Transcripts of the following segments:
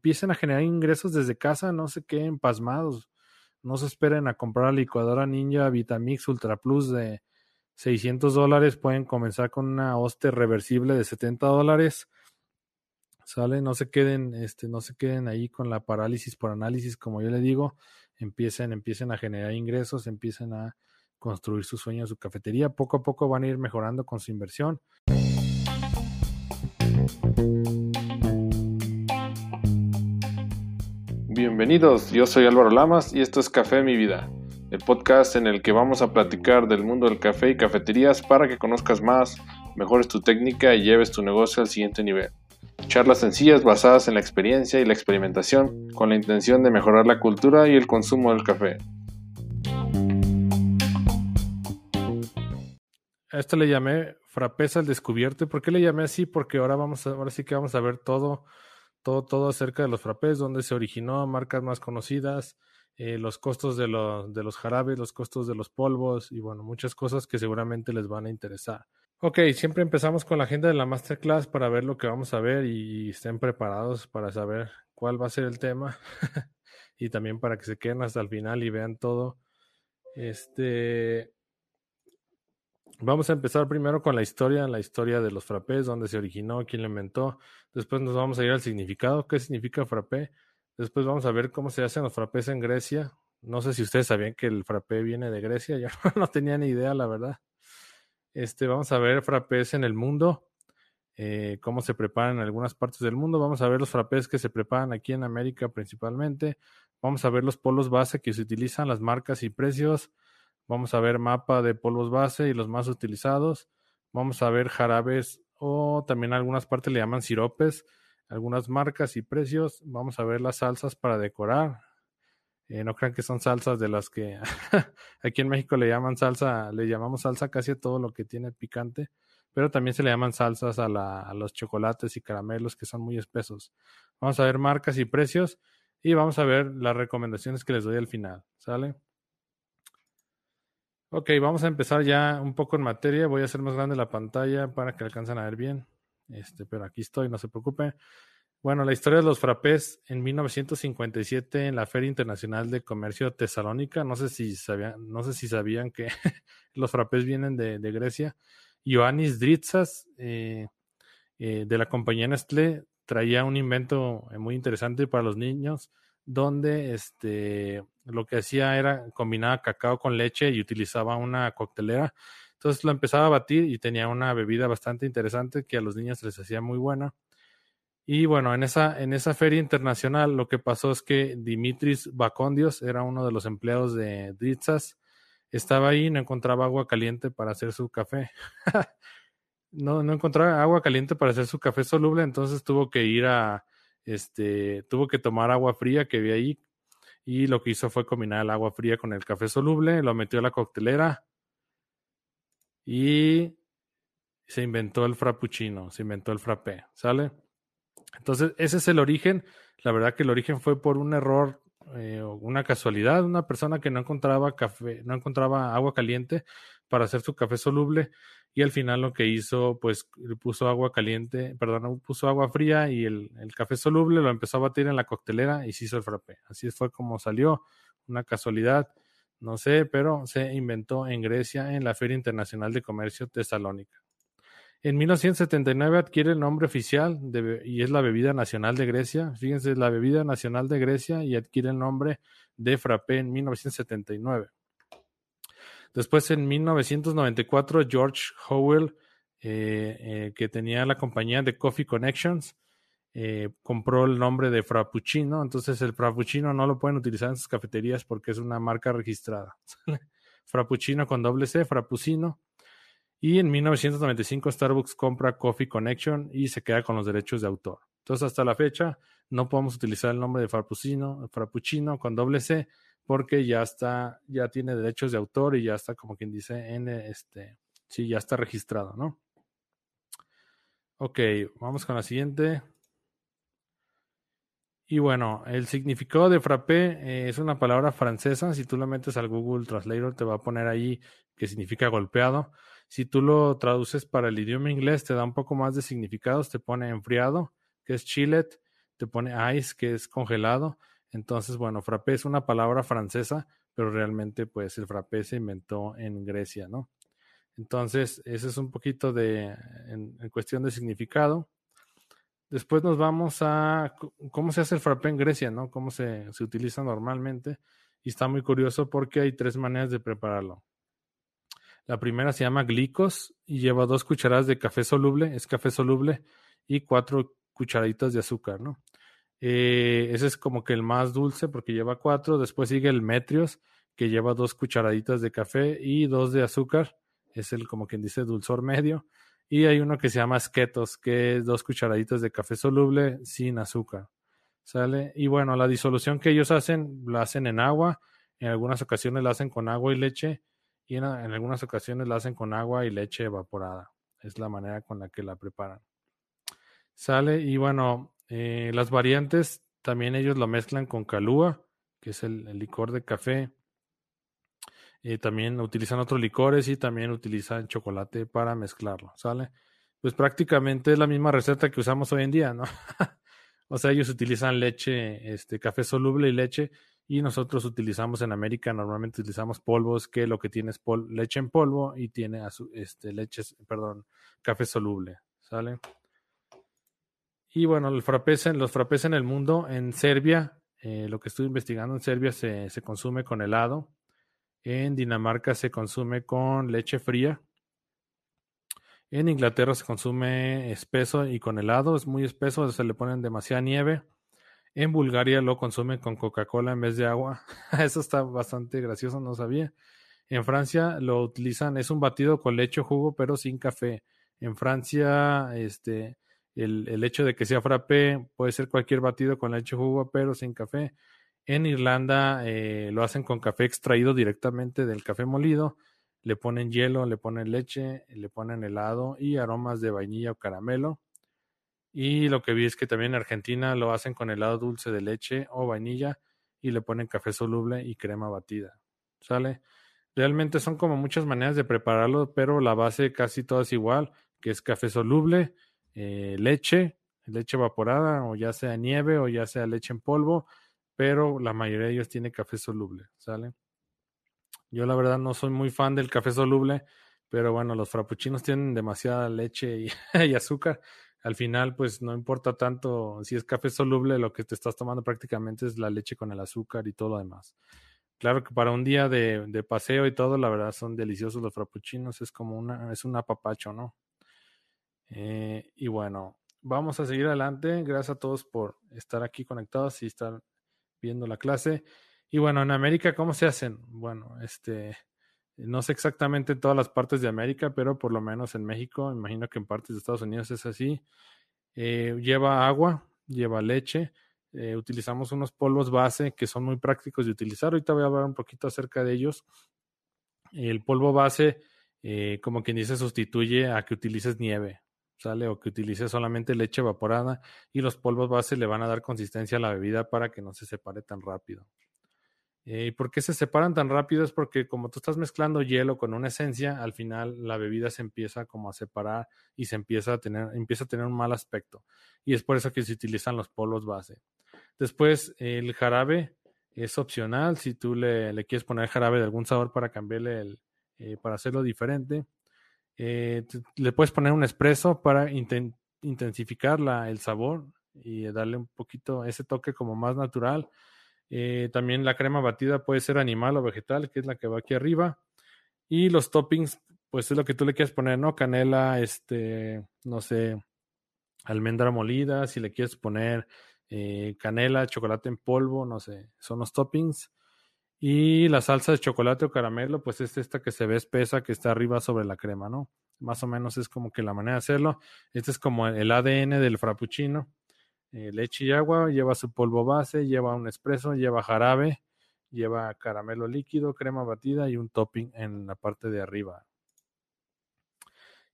empiecen a generar ingresos desde casa, no se queden pasmados. No se esperen a comprar la licuadora Ninja Vitamix Ultra Plus de 600 dólares. Pueden comenzar con una hoste reversible de 70 dólares. Sale, no se queden, este, no se queden ahí con la parálisis por análisis, como yo le digo. Empiecen, empiecen a generar ingresos, empiecen a construir su sueño, su cafetería. Poco a poco van a ir mejorando con su inversión. Bienvenidos, yo soy Álvaro Lamas y esto es Café Mi Vida, el podcast en el que vamos a platicar del mundo del café y cafeterías para que conozcas más, mejores tu técnica y lleves tu negocio al siguiente nivel. Charlas sencillas basadas en la experiencia y la experimentación con la intención de mejorar la cultura y el consumo del café. A esto le llamé Frapesa al descubierto. ¿Y por qué le llamé así? Porque ahora vamos a, ahora sí que vamos a ver todo todo, todo acerca de los frappés, dónde se originó, marcas más conocidas, eh, los costos de, los de los jarabes, los costos de los polvos y bueno, muchas cosas que seguramente les van a interesar. Ok, siempre empezamos con la agenda de la masterclass para ver lo que vamos a ver y estén preparados para saber cuál va a ser el tema y también para que se queden hasta el final y vean todo. Este, Vamos a empezar primero con la historia, la historia de los frappés, dónde se originó, quién lo inventó. Después nos vamos a ir al significado, qué significa frappé. Después vamos a ver cómo se hacen los frappés en Grecia. No sé si ustedes sabían que el frappé viene de Grecia, yo no tenía ni idea, la verdad. Este, vamos a ver frappés en el mundo, eh, cómo se preparan en algunas partes del mundo. Vamos a ver los frappés que se preparan aquí en América principalmente. Vamos a ver los polos base que se utilizan, las marcas y precios. Vamos a ver mapa de polvos base y los más utilizados. Vamos a ver jarabes o también algunas partes le llaman siropes, algunas marcas y precios. Vamos a ver las salsas para decorar. Eh, no crean que son salsas de las que aquí en México le llaman salsa, le llamamos salsa casi a todo lo que tiene picante, pero también se le llaman salsas a, la, a los chocolates y caramelos que son muy espesos. Vamos a ver marcas y precios y vamos a ver las recomendaciones que les doy al final. ¿Sale? Ok, vamos a empezar ya un poco en materia. Voy a hacer más grande la pantalla para que alcancen a ver bien. Este, pero aquí estoy, no se preocupe. Bueno, la historia de los frappés en 1957 en la Feria Internacional de Comercio Tesalónica. No sé si sabían, no sé si sabían que los frappés vienen de, Grecia. Ioannis Dritsas, eh, eh, de la compañía Nestlé, traía un invento muy interesante para los niños donde este, lo que hacía era combinar cacao con leche y utilizaba una coctelera. Entonces lo empezaba a batir y tenía una bebida bastante interesante que a los niños les hacía muy buena. Y bueno, en esa, en esa feria internacional lo que pasó es que Dimitris Bacondios era uno de los empleados de Dritsas. Estaba ahí y no encontraba agua caliente para hacer su café. no, no encontraba agua caliente para hacer su café soluble, entonces tuvo que ir a, este, tuvo que tomar agua fría que vi ahí y lo que hizo fue combinar el agua fría con el café soluble, lo metió a la coctelera y se inventó el frappuccino, se inventó el frappé, ¿sale? Entonces, ese es el origen. La verdad que el origen fue por un error, eh, una casualidad, una persona que no encontraba café, no encontraba agua caliente para hacer su café soluble y al final lo que hizo, pues puso agua caliente, perdón, puso agua fría y el, café soluble lo empezó a batir en la coctelera y se hizo el frappé. Así fue como salió, una casualidad, no sé, pero se inventó en Grecia en la Feria Internacional de Comercio Tesalónica. En 1979 adquiere el nombre oficial de, y es la bebida nacional de Grecia. Fíjense, la bebida nacional de Grecia y adquiere el nombre de frappé en 1979. Después, en 1994, George Howell, eh, eh, que tenía la compañía de Coffee Connections, eh, compró el nombre de Frappuccino. Entonces, el Frappuccino no lo pueden utilizar en sus cafeterías porque es una marca registrada. Frappuccino con doble C, Frappuccino. Y en 1995 Starbucks compra Coffee Connection y se queda con los derechos de autor. Entonces, hasta la fecha, no podemos utilizar el nombre de Frappuccino, Frappuccino con doble C porque ya está, ya tiene derechos de autor y ya está, como quien dice, en este, sí, ya está registrado, ¿no? Ok, vamos con la siguiente. Y bueno, el significado de frappé eh, es una palabra francesa. Si tú lo metes al Google Translator, te va a poner ahí que significa golpeado. Si tú lo traduces para el idioma inglés, te da un poco más de significados. Te pone enfriado, que es chillet. te pone ice, que es congelado. Entonces, bueno, frappé es una palabra francesa, pero realmente pues el frappé se inventó en Grecia, ¿no? Entonces, ese es un poquito de, en, cuestión de significado. Después nos vamos a cómo se hace el frappé en Grecia, ¿no? Cómo se, se utiliza normalmente. Y está muy curioso porque hay tres maneras de prepararlo. La primera se llama glicos y lleva dos cucharadas de café soluble, es café soluble, y cuatro cucharaditas de azúcar, ¿no? Eh, ese es como que el más dulce porque lleva cuatro. Después sigue el metrios, que lleva dos cucharaditas de café y dos de azúcar. Es el, como quien dice, dulzor medio. Y hay uno que se llama sketos, que es dos cucharaditas de café soluble sin azúcar. ¿Sale? Y bueno, la disolución que ellos hacen, la hacen en agua. En algunas ocasiones la hacen con agua y leche. Y en, en algunas ocasiones la hacen con agua y leche evaporada. Es la manera con la que la preparan. Sale, y bueno, eh, las variantes también ellos lo mezclan con calúa, que es el, licor de café. Eh, también utilizan otros licores y también utilizan chocolate para mezclarlo, ¿sale? Pues prácticamente es la misma receta que usamos hoy en día, ¿no? o sea, ellos utilizan leche, este, café soluble y leche, y nosotros utilizamos en América, normalmente utilizamos polvos, que lo que tiene es leche en polvo y tiene este, leche, perdón, café soluble, ¿sale? Y bueno, el los frappés en el mundo, en Serbia, eh, lo que estoy investigando en Serbia se, se, consume con helado. En Dinamarca se consume con leche fría. En Inglaterra se consume espeso y con helado, es muy espeso, se le ponen demasiada nieve. En Bulgaria lo consume con Coca-Cola en vez de agua. Eso está bastante gracioso, no sabía. En Francia lo utilizan, es un batido con leche o jugo, pero sin café. En Francia, este, el, hecho de que sea frappé puede ser cualquier batido con leche jugo, pero sin café. En Irlanda eh, lo hacen con café extraído directamente del café molido. Le ponen hielo, le ponen leche, le ponen helado y aromas de vainilla o caramelo. Y lo que vi es que también en Argentina lo hacen con helado dulce de leche o vainilla y le ponen café soluble y crema batida. ¿Sale? Realmente son como muchas maneras de prepararlo, pero la base casi toda es igual, que es café soluble, eh, leche, leche evaporada o ya sea nieve o ya sea leche en polvo, pero la mayoría de ellos tiene café soluble, ¿sale? Yo la verdad no soy muy fan del café soluble, pero bueno, los frappuccinos tienen demasiada leche y, azúcar. Al final, pues no importa tanto si es café soluble, lo que te estás tomando prácticamente es la leche con el azúcar y todo lo demás. Claro que para un día de, de paseo y todo, la verdad son deliciosos los frappuccinos, es como una, es un apapacho, ¿no? Eh, y bueno, vamos a seguir adelante. Gracias a todos por estar aquí conectados y estar viendo la clase. Y bueno, en América, ¿cómo se hacen? Bueno, este, no sé exactamente en todas las partes de América, pero por lo menos en México, imagino que en partes de Estados Unidos es así. Eh, lleva agua, lleva leche. Eh, utilizamos unos polvos base que son muy prácticos de utilizar. Ahorita voy a hablar un poquito acerca de ellos. El polvo base, como quien dice, sustituye a que utilices nieve. ¿Sale? O que utilice solamente leche evaporada y los polvos base le van a dar consistencia a la bebida para que no se separe tan rápido. Eh, ¿Y por qué se separan tan rápido? Es porque como tú estás mezclando hielo con una esencia, al final la bebida se empieza como a separar y se empieza a tener, empieza a tener un mal aspecto. Y es por eso que se utilizan los polvos base. Después, el jarabe es opcional. Si tú le, quieres poner jarabe de algún sabor para cambiarle el, eh, para hacerlo diferente. Eh, le puedes poner un espresso para intensificar el sabor y darle un poquito ese toque como más natural. Eh, también la crema batida puede ser animal o vegetal, que es la que va aquí arriba. Y los toppings, pues es lo que tú le quieres poner, ¿no? Canela, este, no sé, almendra molida, si le quieres poner eh, canela, chocolate en polvo, no sé, son los toppings. Y la salsa de chocolate o caramelo, pues es esta que se ve espesa, que está arriba sobre la crema, ¿no? Más o menos es como que la manera de hacerlo. Este es como el ADN del frappuccino. Eh, leche y agua, lleva su polvo base, lleva un espresso, lleva jarabe, lleva caramelo líquido, crema batida y un topping en la parte de arriba.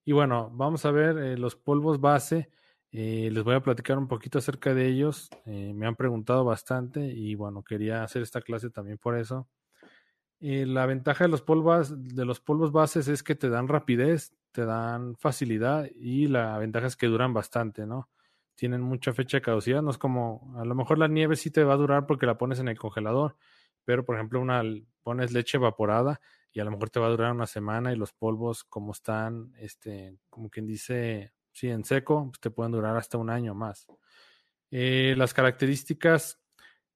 Y bueno, vamos a ver eh, los polvos base. Eh, les voy a platicar un poquito acerca de ellos. Eh, me han preguntado bastante y bueno, quería hacer esta clase también por eso. Eh, la ventaja de los, polvos, de los polvos bases es que te dan rapidez, te dan facilidad y la ventaja es que duran bastante, ¿no? tienen mucha fecha de caducidad. No es como, a lo mejor la nieve sí te va a durar porque la pones en el congelador, pero por ejemplo, una pones leche evaporada y a lo mejor te va a durar una semana y los polvos como están, este, como quien dice, sí, en seco, pues te pueden durar hasta un año más. Eh, las características,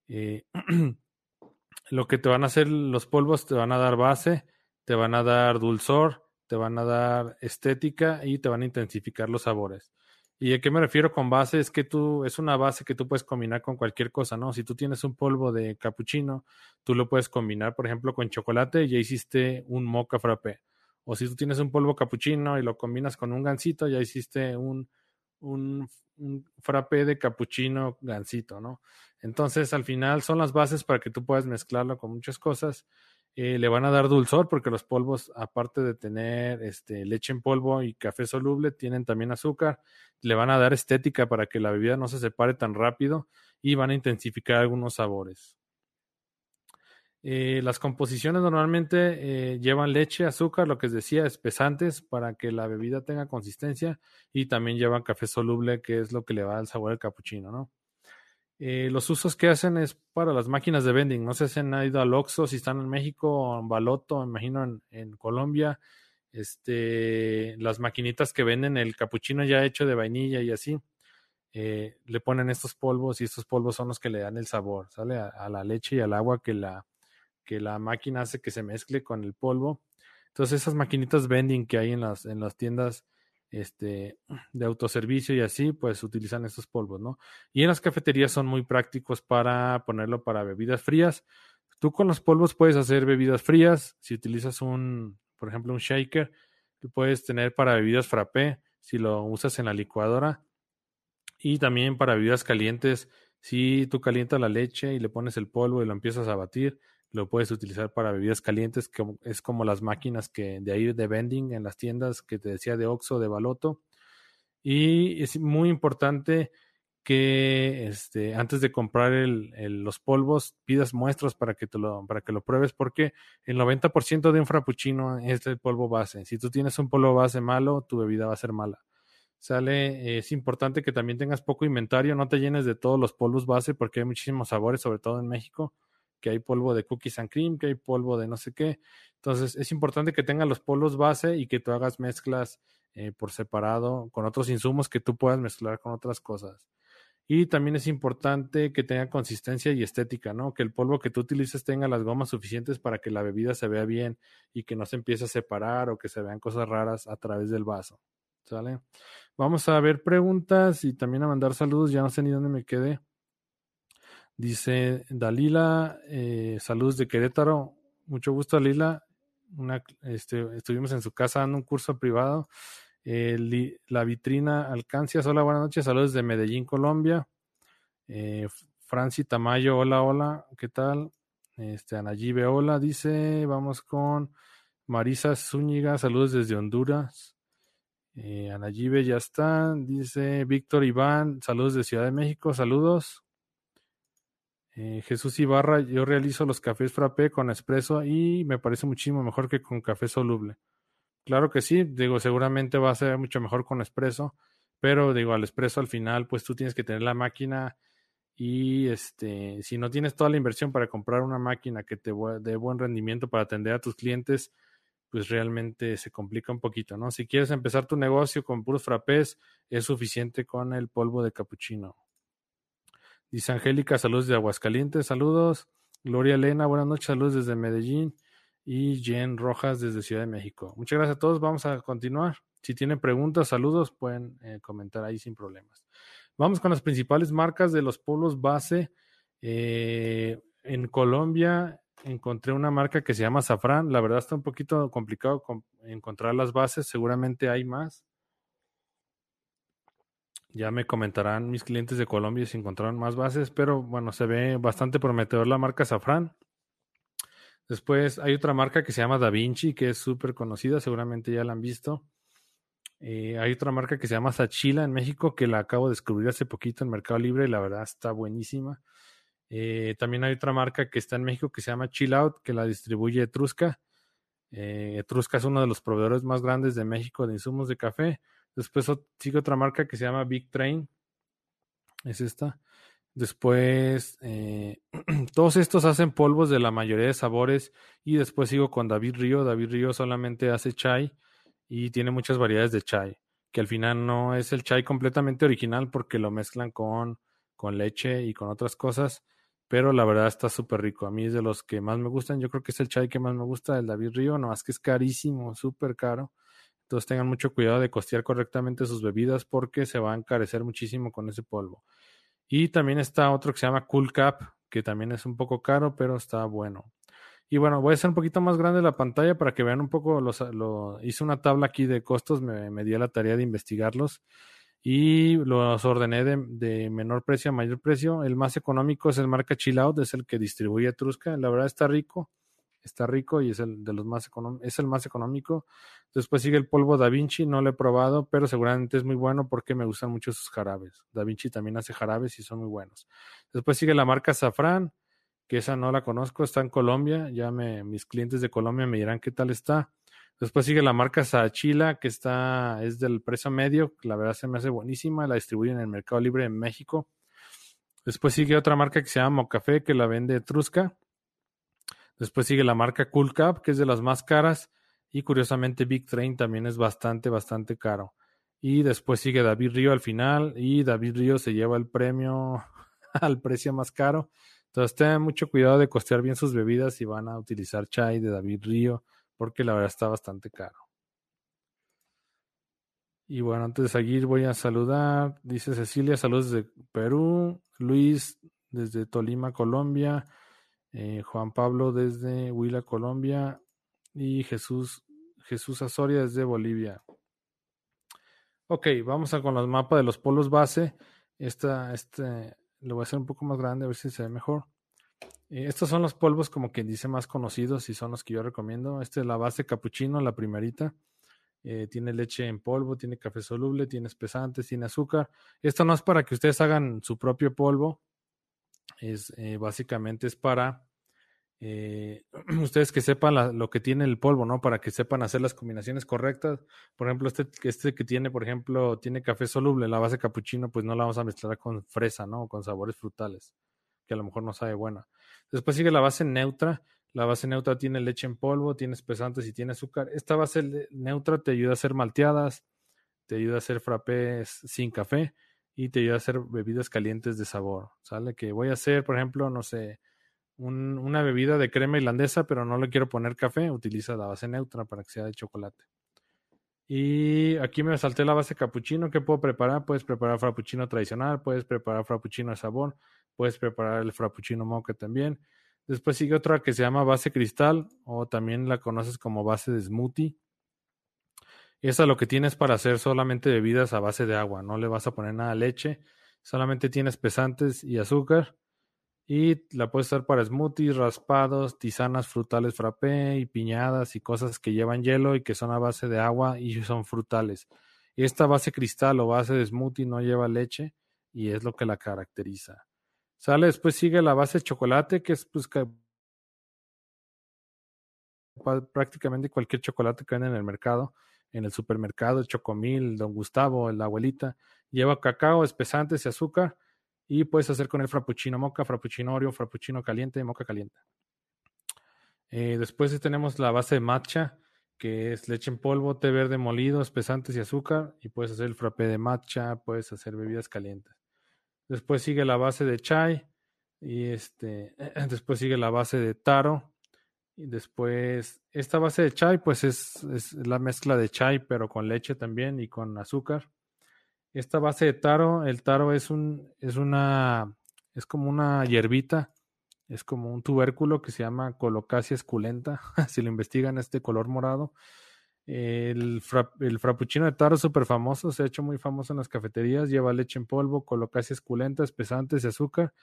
eh, lo que te van a hacer los polvos, te van a dar base, te van a dar dulzor, te van a dar estética y te van a intensificar los sabores. ¿Y a qué me refiero con base? Es que tú, es una base que tú puedes combinar con cualquier cosa, ¿no? Si tú tienes un polvo de cappuccino, tú lo puedes combinar, por ejemplo, con chocolate y ya hiciste un mocha frappé. O si tú tienes un polvo cappuccino y lo combinas con un gansito, ya hiciste un, un, un frappé de cappuccino gansito, ¿no? Entonces, al final son las bases para que tú puedas mezclarlo con muchas cosas eh, le van a dar dulzor porque los polvos, aparte de tener este, leche en polvo y café soluble, tienen también azúcar. Le van a dar estética para que la bebida no se separe tan rápido y van a intensificar algunos sabores. Eh, las composiciones normalmente eh, llevan leche, azúcar, lo que les decía, espesantes para que la bebida tenga consistencia y también llevan café soluble, que es lo que le va al sabor al capuchino, ¿no? Eh, los usos que hacen es para las máquinas de vending. No sé si han ido al Oxxo, si están en México o en Baloto, imagino en, Colombia. Este, las maquinitas que venden el capuchino ya hecho de vainilla y así. Le ponen estos polvos y estos polvos son los que le dan el sabor, ¿sale? A, la leche y al agua que la, que la máquina hace que se mezcle con el polvo. Entonces esas maquinitas vending que hay en las, en las tiendas este, de autoservicio y así, pues utilizan estos polvos, ¿no? Y en las cafeterías son muy prácticos para ponerlo para bebidas frías. Tú con los polvos puedes hacer bebidas frías. Si utilizas un, por ejemplo, un shaker, tú puedes tener para bebidas frappé si lo usas en la licuadora. Y también para bebidas calientes, si tú calientas la leche y le pones el polvo y lo empiezas a batir, lo puedes utilizar para bebidas calientes, que es como las máquinas que de ahí de vending en las tiendas que te decía de Oxxo, de Baloto. Y es muy importante que este, antes de comprar el, los polvos pidas muestras para que, te lo, para que lo pruebes porque el 90% de un frappuccino es el polvo base. Si tú tienes un polvo base malo, tu bebida va a ser mala. Sale, es importante que también tengas poco inventario, no te llenes de todos los polvos base porque hay muchísimos sabores, sobre todo en México que hay polvo de cookies and cream, que hay polvo de no sé qué. Entonces es importante que tengas los polvos base y que tú hagas mezclas eh, por separado con otros insumos que tú puedas mezclar con otras cosas. Y también es importante que tenga consistencia y estética, ¿no? Que el polvo que tú utilices tenga las gomas suficientes para que la bebida se vea bien y que no se empiece a separar o que se vean cosas raras a través del vaso. ¿Sale? Vamos a ver preguntas y también a mandar saludos. Ya no sé ni dónde me quedé. Dice Dalila, eh, saludos de Querétaro. Mucho gusto, Dalila. Este, estuvimos en su casa dando un curso privado. Eh, la vitrina Alcancias, hola, buenas noches. Saludos de Medellín, Colombia. Eh, Franci Tamayo, hola, hola, ¿qué tal? Este, Anayibe, hola, dice. Vamos con Marisa Zúñiga, saludos desde Honduras. Eh, Anayibe ya está. Dice Víctor Iván, saludos de Ciudad de México, saludos. Eh, Jesús Ibarra, yo realizo los cafés frappé con espresso y me parece muchísimo mejor que con café soluble. Claro que sí, digo, seguramente va a ser mucho mejor con espresso, pero digo, al espresso al final, pues tú tienes que tener la máquina y este, si no tienes toda la inversión para comprar una máquina que te dé buen rendimiento para atender a tus clientes, pues realmente se complica un poquito, ¿no? Si quieres empezar tu negocio con puros frappés, es suficiente con el polvo de capuchino. Dice Angélica, saludos de Aguascalientes, saludos. Gloria Elena, buenas noches, saludos desde Medellín. Y Jen Rojas desde Ciudad de México. Muchas gracias a todos, vamos a continuar. Si tienen preguntas, saludos, pueden eh, comentar ahí sin problemas. Vamos con las principales marcas de los polos base. Eh, en Colombia encontré una marca que se llama Safran. La verdad está un poquito complicado encontrar las bases, seguramente hay más. Ya me comentarán mis clientes de Colombia si encontraron más bases, pero bueno, se ve bastante prometedor la marca Safran. Después hay otra marca que se llama Da Vinci, que es súper conocida, seguramente ya la han visto. Eh, hay otra marca que se llama Sachila en México, que la acabo de descubrir hace poquito en Mercado Libre y la verdad está buenísima. Eh, también hay otra marca que está en México que se llama Chill Out, que la distribuye Etrusca. Eh, Etrusca es uno de los proveedores más grandes de México de insumos de café. Después sigue otra marca que se llama Big Train, Es esta. Después, eh, todos estos hacen polvos de la mayoría de sabores. Y después sigo con David Río. David Río solamente hace chai y tiene muchas variedades de chai. Que al final no es el chai completamente original porque lo mezclan con, con leche y con otras cosas. Pero la verdad está súper rico. A mí es de los que más me gustan. Yo creo que es el chai que más me gusta, el David Río. No más que es carísimo, súper caro. Entonces tengan mucho cuidado de costear correctamente sus bebidas porque se va a encarecer muchísimo con ese polvo. Y también está otro que se llama Cool Cap, que también es un poco caro, pero está bueno. Y bueno, voy a hacer un poquito más grande la pantalla para que vean un poco. Los, lo, hice una tabla aquí de costos, me, me di la tarea de investigarlos y los ordené de, de, menor precio a mayor precio. El más económico es el marca Chill Out, es el que distribuye Trusca. La verdad está rico está rico y es el de los más es el más económico. Después sigue el polvo Da Vinci, no lo he probado, pero seguramente es muy bueno porque me gustan mucho sus jarabes. Da Vinci también hace jarabes y son muy buenos. Después sigue la marca Safran, que esa no la conozco, está en Colombia, ya me, mis clientes de Colombia me dirán qué tal está. Después sigue la marca Saachila, que está, es del precio medio, la verdad se me hace buenísima, la distribuyen en el Mercado Libre en México. Después sigue otra marca que se llama Mocafé, que la vende Trusca Después sigue la marca Cool Cap, que es de las más caras. Y curiosamente Big Train también es bastante, bastante caro. Y después sigue David Río al final. Y David Río se lleva el premio al precio más caro. Entonces tengan mucho cuidado de costear bien sus bebidas si van a utilizar chai de David Río, porque la verdad está bastante caro. Y bueno, antes de seguir voy a saludar, dice Cecilia, saludos desde Perú, Luis desde Tolima, Colombia, eh, Juan Pablo desde Huila, Colombia, y Jesús, Jesús Azoria desde Bolivia. Ok, vamos a con los mapas de los polos base. Esta, este, lo voy a hacer un poco más grande, a ver si se ve mejor. Eh, estos son los polvos, como quien dice, más conocidos y son los que yo recomiendo. Este es la base capuchino, la primerita. Eh, tiene leche en polvo, tiene café soluble, tiene espesantes, tiene azúcar. Esto no es para que ustedes hagan su propio polvo, es básicamente es para eh, ustedes que sepan lo que tiene el polvo, ¿no? Para que sepan hacer las combinaciones correctas. Por ejemplo, este, este que tiene, por ejemplo, tiene café soluble, la base capuchino, pues no la vamos a mezclar con fresa, ¿no? con sabores frutales, que a lo mejor no sabe buena. Después sigue la base neutra. La base neutra tiene leche en polvo, tiene espesantes y tiene azúcar. Esta base neutra te ayuda a hacer malteadas, te ayuda a hacer frappés sin café y te ayuda a hacer bebidas calientes de sabor, ¿sale? Que voy a hacer, por ejemplo, no sé, una bebida de crema irlandesa, pero no le quiero poner café, utiliza la base neutra para que sea de chocolate. Y aquí me salté la base cappuccino. ¿Qué puedo preparar? Puedes preparar frappuccino tradicional, puedes preparar frappuccino de sabor, puedes preparar el frappuccino mocha también. Después sigue otra que se llama base cristal o también la conoces como base de smoothie. Esa lo que tienes para hacer solamente bebidas a base de agua, no le vas a poner nada de leche, solamente tienes pesantes y azúcar y la puedes usar para smoothies, raspados, tisanas frutales frappé y piñadas y cosas que llevan hielo y que son a base de agua y son frutales. Esta base cristal o base de smoothie no lleva leche y es lo que la caracteriza. Sale, después sigue la base de chocolate, que es pues prácticamente cualquier chocolate que venden en el mercado en el supermercado, el Chocomil, Don Gustavo, la abuelita, lleva cacao, espesantes y azúcar y puedes hacer con el frappuccino moca, frappuccino oreo, frappuccino caliente, moca caliente. Eh, después tenemos la base de matcha, que es leche en polvo, té verde molido, espesantes y azúcar, y puedes hacer el frappé de matcha, puedes hacer bebidas calientes. Después sigue la base de chai, y este, después sigue la base de taro, y después, esta base de chai, pues es, es, la mezcla de chai, pero con leche también y con azúcar. Esta base de taro, el taro es un, es una, es como una hierbita, es como un tubérculo que se llama Colocasia esculenta. si lo investigan, es de color morado. El, el frappuccino de taro es súper famoso, se ha hecho muy famoso en las cafeterías, lleva leche en polvo, colocasia esculenta, espesantes y azúcar,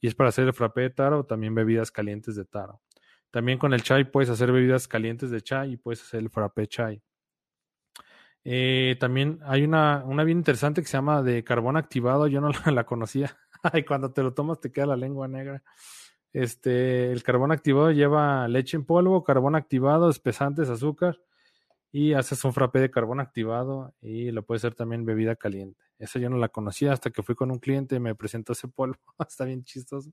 y es para hacer el frappé de taro también bebidas calientes de taro. También con el chai puedes hacer bebidas calientes de chai y puedes hacer el frappé chai. Eh, también hay una, una bien interesante que se llama de carbón activado, yo no la, conocía. y cuando te lo tomas te queda la lengua negra. Este, el carbón activado lleva leche en polvo, carbón activado, espesantes, azúcar y haces un frappé de carbón activado y lo puede ser también bebida caliente. Esa yo no la conocía hasta que fui con un cliente y me presentó ese polvo. está bien chistoso.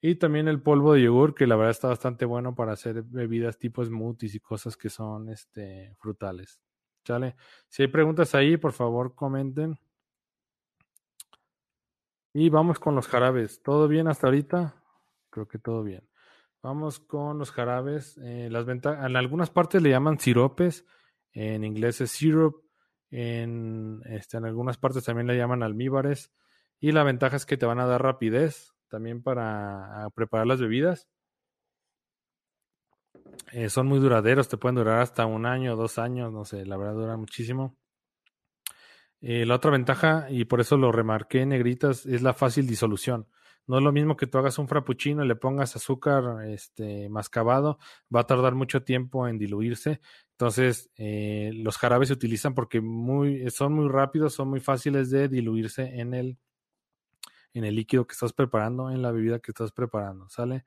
Y también el polvo de yogur, que la verdad está bastante bueno para hacer bebidas tipo smoothies y cosas que son este, frutales. ¿Sale? Si hay preguntas ahí, por favor comenten. Y vamos con los jarabes. ¿Todo bien hasta ahorita? Creo que todo bien. Vamos con los jarabes. Eh, las en algunas partes le llaman siropes. En inglés es syrup. En, este, en algunas partes también le llaman almíbares. Y la ventaja es que te van a dar rapidez también para preparar las bebidas. Eh, son muy duraderos, te pueden durar hasta un año, dos años, no sé, la verdad dura muchísimo. Eh, la otra ventaja, y por eso lo remarqué en negritas, es la fácil disolución. No es lo mismo que tú hagas un frappuccino y le pongas azúcar este, mascabado, va a tardar mucho tiempo en diluirse. Entonces, eh, los jarabes se utilizan porque muy, son muy rápidos, son muy fáciles de diluirse en el, en el líquido que estás preparando, en la bebida que estás preparando, ¿sale?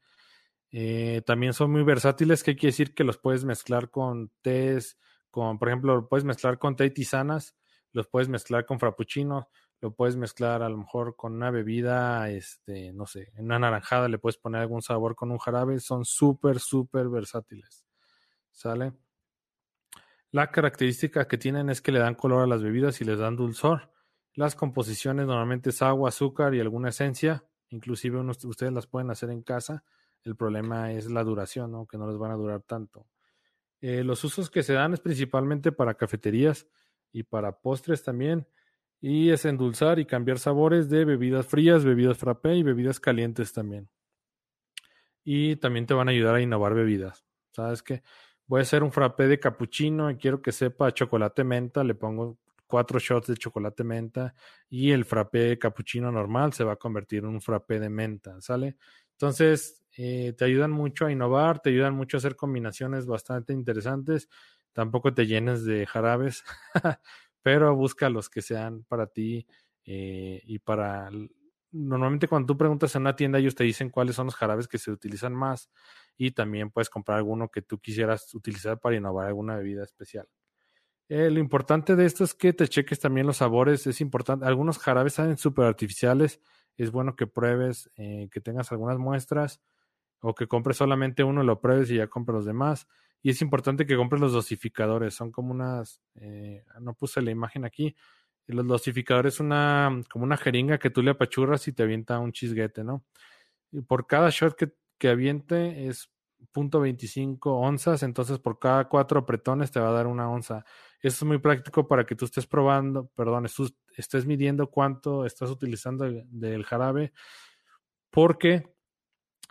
Eh, también son muy versátiles, que quiere decir que los puedes mezclar con tés, con, por ejemplo, lo puedes mezclar con té y tisanas, los puedes mezclar con frappuccino, lo puedes mezclar a lo mejor con una bebida, este, no sé, en una naranjada le puedes poner algún sabor con un jarabe, son súper, súper versátiles. ¿Sale? La característica que tienen es que le dan color a las bebidas y les dan dulzor. Las composiciones normalmente es agua, azúcar y alguna esencia. Inclusive ustedes las pueden hacer en casa. El problema es la duración, ¿no? que no les van a durar tanto. Eh, los usos que se dan es principalmente para cafeterías y para postres también. Y es endulzar y cambiar sabores de bebidas frías, bebidas frappé y bebidas calientes también. Y también te van a ayudar a innovar bebidas. ¿Sabes qué? Voy a hacer un frappé de cappuccino y quiero que sepa chocolate menta. Le pongo cuatro shots de chocolate menta y el frappé cappuccino normal se va a convertir en un frappé de menta, ¿sale? Entonces, eh, te ayudan mucho a innovar, te ayudan mucho a hacer combinaciones bastante interesantes. Tampoco te llenes de jarabes, pero busca los que sean para ti eh, y para... Normalmente cuando tú preguntas en una tienda ellos te dicen cuáles son los jarabes que se utilizan más y también puedes comprar alguno que tú quisieras utilizar para innovar alguna bebida especial. Eh, lo importante de esto es que te cheques también los sabores, es importante. Algunos jarabes salen súper artificiales, es bueno que pruebes, eh, que tengas algunas muestras o que compres solamente uno, lo pruebes y ya compres los demás. Y es importante que compres los dosificadores. Son como unas, eh, no puse la imagen aquí. Los dosificadores es una, como una jeringa que tú le apachurras y te avienta un chisguete, ¿no? Y por cada shot que, que aviente es 0.25 onzas, entonces por cada cuatro apretones te va a dar una onza. Eso es muy práctico para que tú estés probando, perdón, midiendo cuánto estás utilizando del jarabe, porque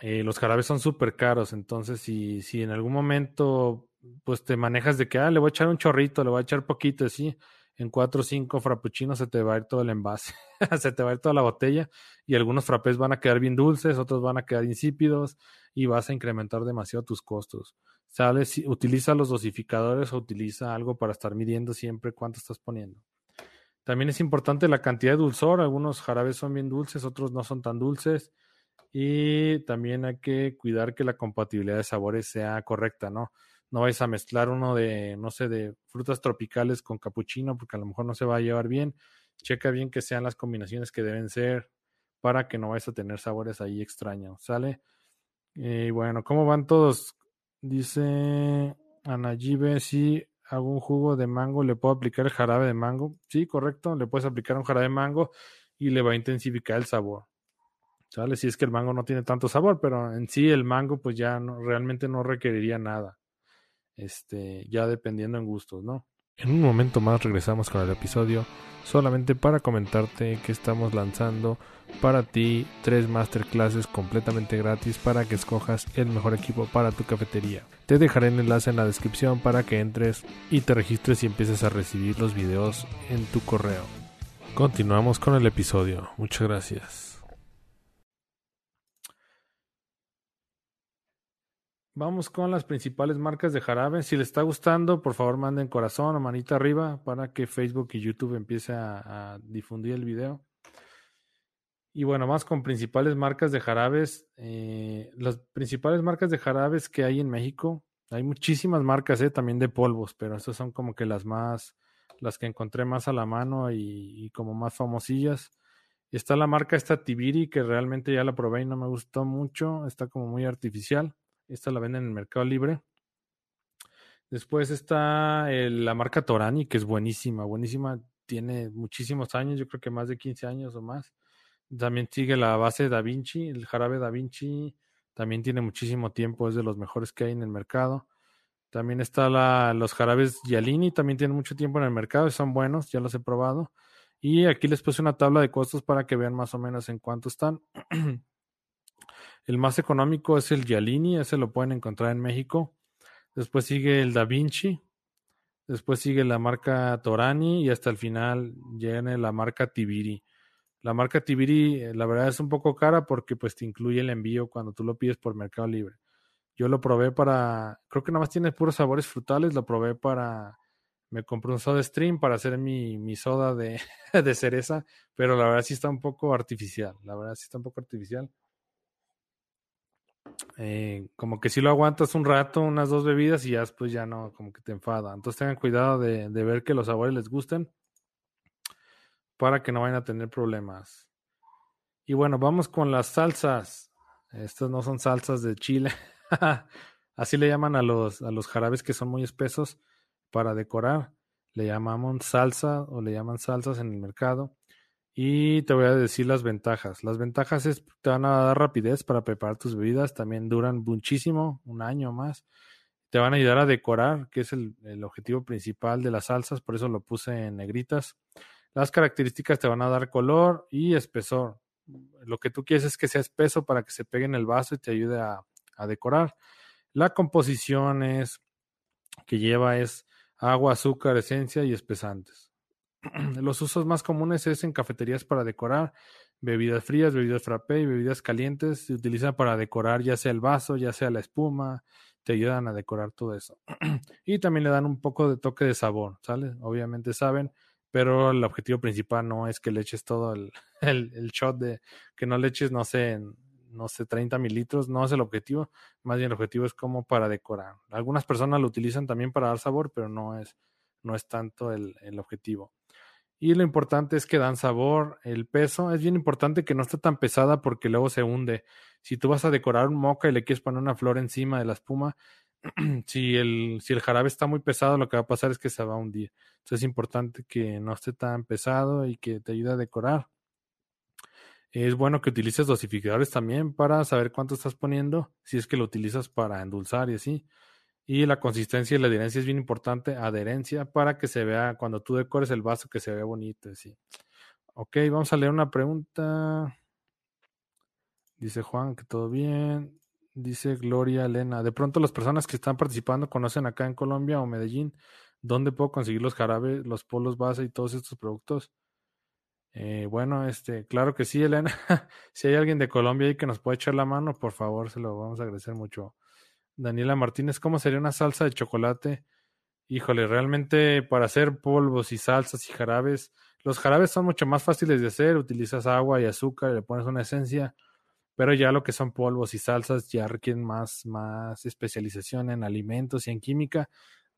eh, los jarabes son súper caros, entonces si, si en algún momento pues te manejas de que, ah, le voy a echar un chorrito, le voy a echar poquito, así, en cuatro o cinco frappuccinos se te va a ir todo el envase, se te va a ir toda la botella y algunos frappés van a quedar bien dulces, otros van a quedar insípidos y vas a incrementar demasiado tus costos. ¿Sabes? Utiliza los dosificadores o utiliza algo para estar midiendo siempre cuánto estás poniendo. También es importante la cantidad de dulzor, algunos jarabes son bien dulces, otros no son tan dulces y también hay que cuidar que la compatibilidad de sabores sea correcta, ¿no? No vais a mezclar uno de, no sé, de frutas tropicales con capuchino porque a lo mejor no se va a llevar bien. Checa bien que sean las combinaciones que deben ser para que no vayas a tener sabores ahí extraños, ¿sale? Y bueno, ¿cómo van todos? Dice Anayibe, si un jugo de mango, ¿le puedo aplicar el jarabe de mango? Sí, correcto, le puedes aplicar un jarabe de mango y le va a intensificar el sabor. ¿Sale? Si es que el mango no tiene tanto sabor, pero en sí el mango pues ya no, realmente no requeriría nada. Este, ya dependiendo en gustos, ¿no? En un momento más regresamos con el episodio, solamente para comentarte que estamos lanzando para ti tres masterclasses completamente gratis para que escojas el mejor equipo para tu cafetería. Te dejaré el enlace en la descripción para que entres y te registres y empieces a recibir los videos en tu correo. Continuamos con el episodio. Muchas gracias. Vamos con las principales marcas de jarabe. Si les está gustando, por favor manden corazón o manita arriba para que Facebook y YouTube empiece a, difundir el video. Y bueno, vamos con principales marcas de jarabes. Eh, las principales marcas de jarabes que hay en México Hay muchísimas marcas ¿eh? también de polvos, pero estas son como que las más, las que encontré más a la mano y, como más famosillas. Está la marca esta Tibiri, que realmente ya la probé y no me gustó mucho. Está como muy artificial. Esta la venden en el Mercado Libre. Después está la marca Torani, que es buenísima, buenísima. Tiene muchísimos años, yo creo que más de 15 años o más. También sigue la base Da Vinci, el jarabe Da Vinci también tiene muchísimo tiempo, es de los mejores que hay en el mercado. También está la, los jarabes Gialini, también tienen mucho tiempo en el mercado son buenos, ya los he probado. Y aquí les puse una tabla de costos para que vean más o menos en cuánto están. El más económico es el Gialini, ese lo pueden encontrar en México. Después sigue el Da Vinci. Después sigue la marca Torani y hasta el final viene la marca Tibiri. La marca Tibiri, eh, la verdad es un poco cara porque pues te incluye el envío cuando tú lo pides por Mercado Libre. Yo lo probé para, creo que nada más tiene puros sabores frutales, lo probé para, me compré un soda stream para hacer mi, mi soda de, de cereza, pero la verdad sí está un poco artificial, la verdad sí está un poco artificial. Eh, como que si lo aguantas un rato, unas dos bebidas y ya después ya no, como que te enfada. Entonces tengan cuidado de, de ver que los sabores les gusten para que no vayan a tener problemas. Y bueno, vamos con las salsas. Estas no son salsas de chile. Así le llaman a los, a los jarabes que son muy espesos para decorar. Le llamamos salsa o le llaman salsas en el mercado. Y te voy a decir las ventajas. Las ventajas es te van a dar rapidez para preparar tus bebidas. También duran muchísimo, un año más. Te van a ayudar a decorar, que es el, objetivo principal de las salsas. Por eso lo puse en negritas. Las características te van a dar color y espesor. Lo que tú quieres es que sea espeso para que se pegue en el vaso y te ayude a, decorar. La composición es que lleva es agua, azúcar, esencia y espesantes. Los usos más comunes es en cafeterías para decorar, bebidas frías, bebidas frappé y bebidas calientes. Se utilizan para decorar ya sea el vaso, ya sea la espuma, te ayudan a decorar todo eso. y también le dan un poco de toque de sabor, ¿sale? Obviamente saben pero el objetivo principal no es que le eches todo el, shot de que no le eches, no sé, no sé, 30 mililitros, no es el objetivo, más bien el objetivo es como para decorar. Algunas personas lo utilizan también para dar sabor, pero no es, no es tanto el objetivo. Y lo importante es que dan sabor, el peso, es bien importante que no esté tan pesada porque luego se hunde. Si tú vas a decorar un moca y le quieres poner una flor encima de la espuma, si el, si el jarabe está muy pesado, lo que va a pasar es que se va a hundir. Entonces es importante que no esté tan pesado y que te ayude a decorar. Es bueno que utilices dosificadores también para saber cuánto estás poniendo, si es que lo utilizas para endulzar y así. Y la consistencia y la adherencia es bien importante, adherencia, para que se vea, cuando tú decores el vaso, que se vea bonito. Así. Ok, vamos a leer una pregunta. Dice Juan que todo bien. Dice Gloria Elena. De pronto las personas que están participando conocen acá en Colombia o Medellín dónde puedo conseguir los jarabes, los polos base y todos estos productos. Eh, bueno, este, claro que sí, Elena. si hay alguien de Colombia ahí que nos puede echar la mano, por favor, se lo vamos a agradecer mucho. Daniela Martínez, ¿cómo sería una salsa de chocolate? Híjole, realmente para hacer polvos y salsas y jarabes, los jarabes son mucho más fáciles de hacer. Utilizas agua y azúcar, y le pones una esencia pero ya lo que son polvos y salsas ya requieren más, más especialización en alimentos y en química.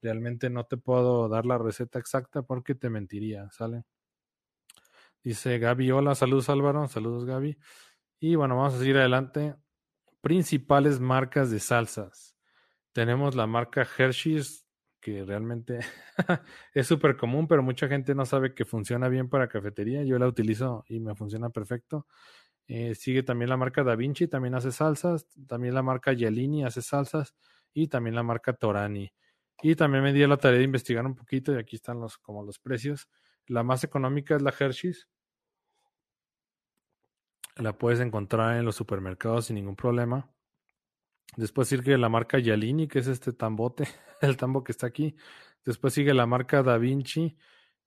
Realmente no te puedo dar la receta exacta porque te mentiría, ¿sale? Dice Gaby, hola, saludos Álvaro, saludos Gaby. Y bueno, vamos a seguir adelante. Principales marcas de salsas. Tenemos la marca Hershey's, que realmente es súper común, pero mucha gente no sabe que funciona bien para cafetería. Yo la utilizo y me funciona perfecto. Eh, sigue también la marca Da Vinci, también hace salsas. También la marca Yelini hace salsas. Y también la marca Torani. Y también me di la tarea de investigar un poquito y aquí están los, como los precios. La más económica es la Hershey's. La puedes encontrar en los supermercados sin ningún problema. Después sigue la marca Yalini, que es este tambote, el tambo que está aquí. Después sigue la marca Da Vinci,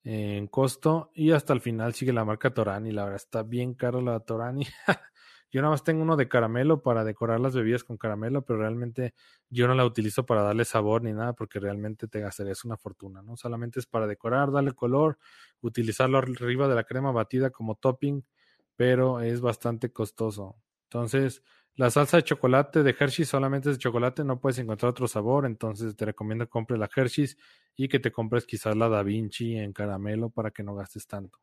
en costo y hasta el final sigue la marca Torani. La verdad está bien caro la Torani. yo nada más tengo uno de caramelo para decorar las bebidas con caramelo, pero realmente yo no la utilizo para darle sabor ni nada porque realmente te gastarías una fortuna, ¿no? Solamente es para decorar, darle color, utilizarlo arriba de la crema batida como topping, pero es bastante costoso. Entonces, La salsa de chocolate de Hershey solamente es de chocolate, no puedes encontrar otro sabor, entonces te recomiendo que compres la Hershey's y que te compres quizás la Da Vinci en caramelo para que no gastes tanto.